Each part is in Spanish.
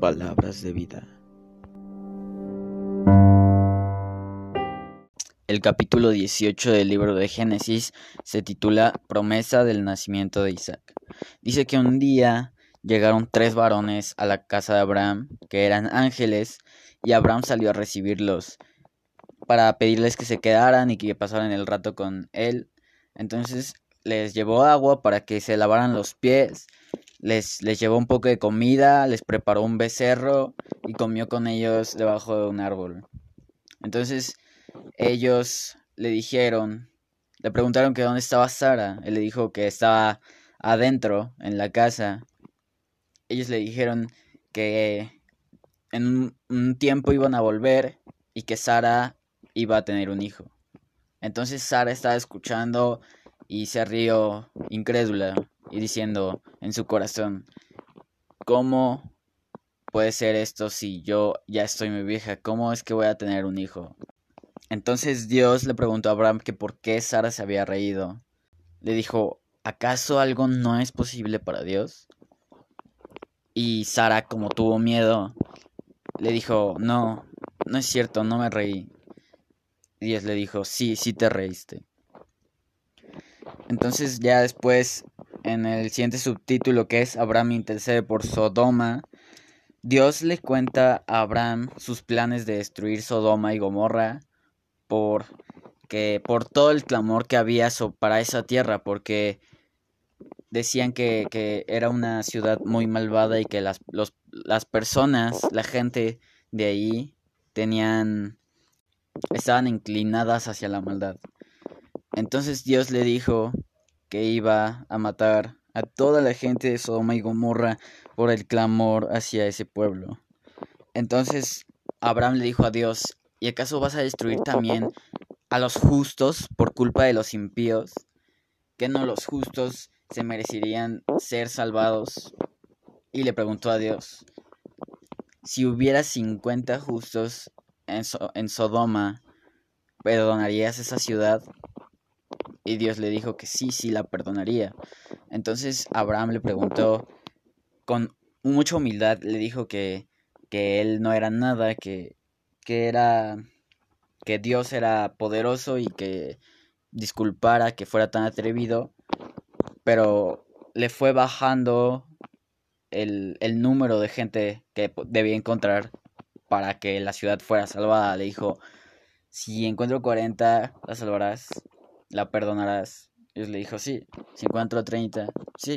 Palabras de vida. El capítulo 18 del libro de Génesis se titula Promesa del nacimiento de Isaac. Dice que un día llegaron tres varones a la casa de Abraham, que eran ángeles, y Abraham salió a recibirlos para pedirles que se quedaran y que pasaran el rato con él. Entonces les llevó agua para que se lavaran los pies, les, les llevó un poco de comida, les preparó un becerro y comió con ellos debajo de un árbol. Entonces ellos le dijeron, le preguntaron que dónde estaba Sara. Él le dijo que estaba adentro, en la casa. Ellos le dijeron que en un, tiempo iban a volver y que Sara iba a tener un hijo. Entonces Sara estaba escuchando y se rió incrédula y diciendo en su corazón, ¿cómo puede ser esto si yo ya estoy muy vieja? ¿Cómo es que voy a tener un hijo? Entonces Dios le preguntó a Abraham que por qué Sara se había reído. Le dijo, ¿acaso algo no es posible para Dios? Y Sara, como tuvo miedo, le dijo, no, no es cierto, no me reí. Dios le dijo, sí, sí te reíste. Entonces ya después, en el siguiente subtítulo que es Abraham intercede por Sodoma, Dios le cuenta a Abraham sus planes de destruir Sodoma y Gomorra por que por todo el clamor que había para esa tierra, porque decían que, que, era una ciudad muy malvada y que las, las personas, la gente de ahí tenían estaban inclinadas hacia la maldad. Entonces Dios le dijo que iba a matar a toda la gente de Sodoma y Gomorra por el clamor hacia ese pueblo. Entonces Abraham le dijo a Dios, ¿Y acaso vas a destruir también a los justos por culpa de los impíos? ¿Que no los justos se merecerían ser salvados? Y le preguntó a Dios, si hubiera 50 justos en, en Sodoma, ¿perdonarías esa ciudad? Y Dios le dijo que sí, sí la perdonaría. Entonces Abraham le preguntó, con mucha humildad, le dijo que, que él no era nada, que que era que Dios era poderoso y que disculpara que fuera tan atrevido, pero le fue bajando el, el número de gente que debía encontrar para que la ciudad fuera salvada. Le dijo, si encuentro 40, la salvarás, la perdonarás. Y le dijo, sí. Si encuentro 30, sí.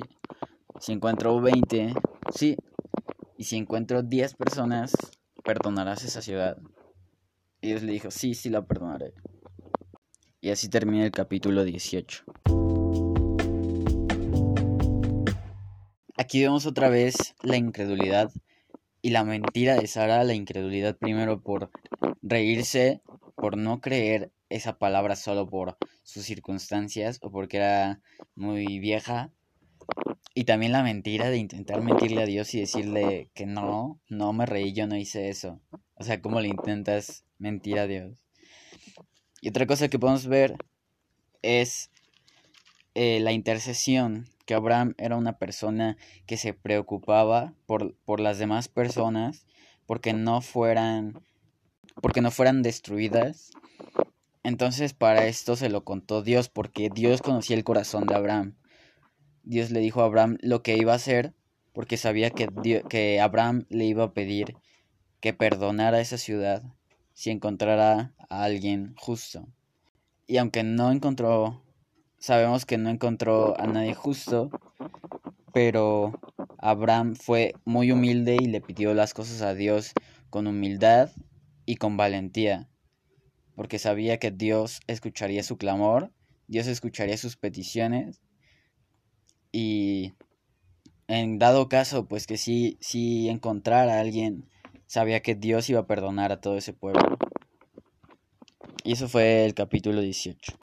Si encuentro 20, sí. Y si encuentro 10 personas, perdonarás esa ciudad. Y Dios le dijo, sí, sí la perdonaré. Y así termina el capítulo 18. Aquí vemos otra vez la incredulidad y la mentira de Sara, la incredulidad primero por reírse, por no creer esa palabra solo por sus circunstancias o porque era muy vieja. Y también la mentira de intentar mentirle a Dios y decirle que no, no me reí, yo no hice eso. O sea, ¿cómo le intentas mentir a Dios? Y otra cosa que podemos ver es eh, la intercesión, que Abraham era una persona que se preocupaba por, por las demás personas, porque no fueran, porque no fueran destruidas. Entonces para esto se lo contó Dios, porque Dios conocía el corazón de Abraham. Dios le dijo a Abraham lo que iba a hacer, porque sabía que, que Abraham le iba a pedir que perdonara esa ciudad si encontrara a alguien justo. Y aunque no encontró, sabemos que no encontró a nadie justo, pero Abraham fue muy humilde y le pidió las cosas a Dios con humildad y con valentía, porque sabía que Dios escucharía su clamor, Dios escucharía sus peticiones y en dado caso, pues que sí, sí encontrara a alguien sabía que Dios iba a perdonar a todo ese pueblo. Y eso fue el capítulo 18.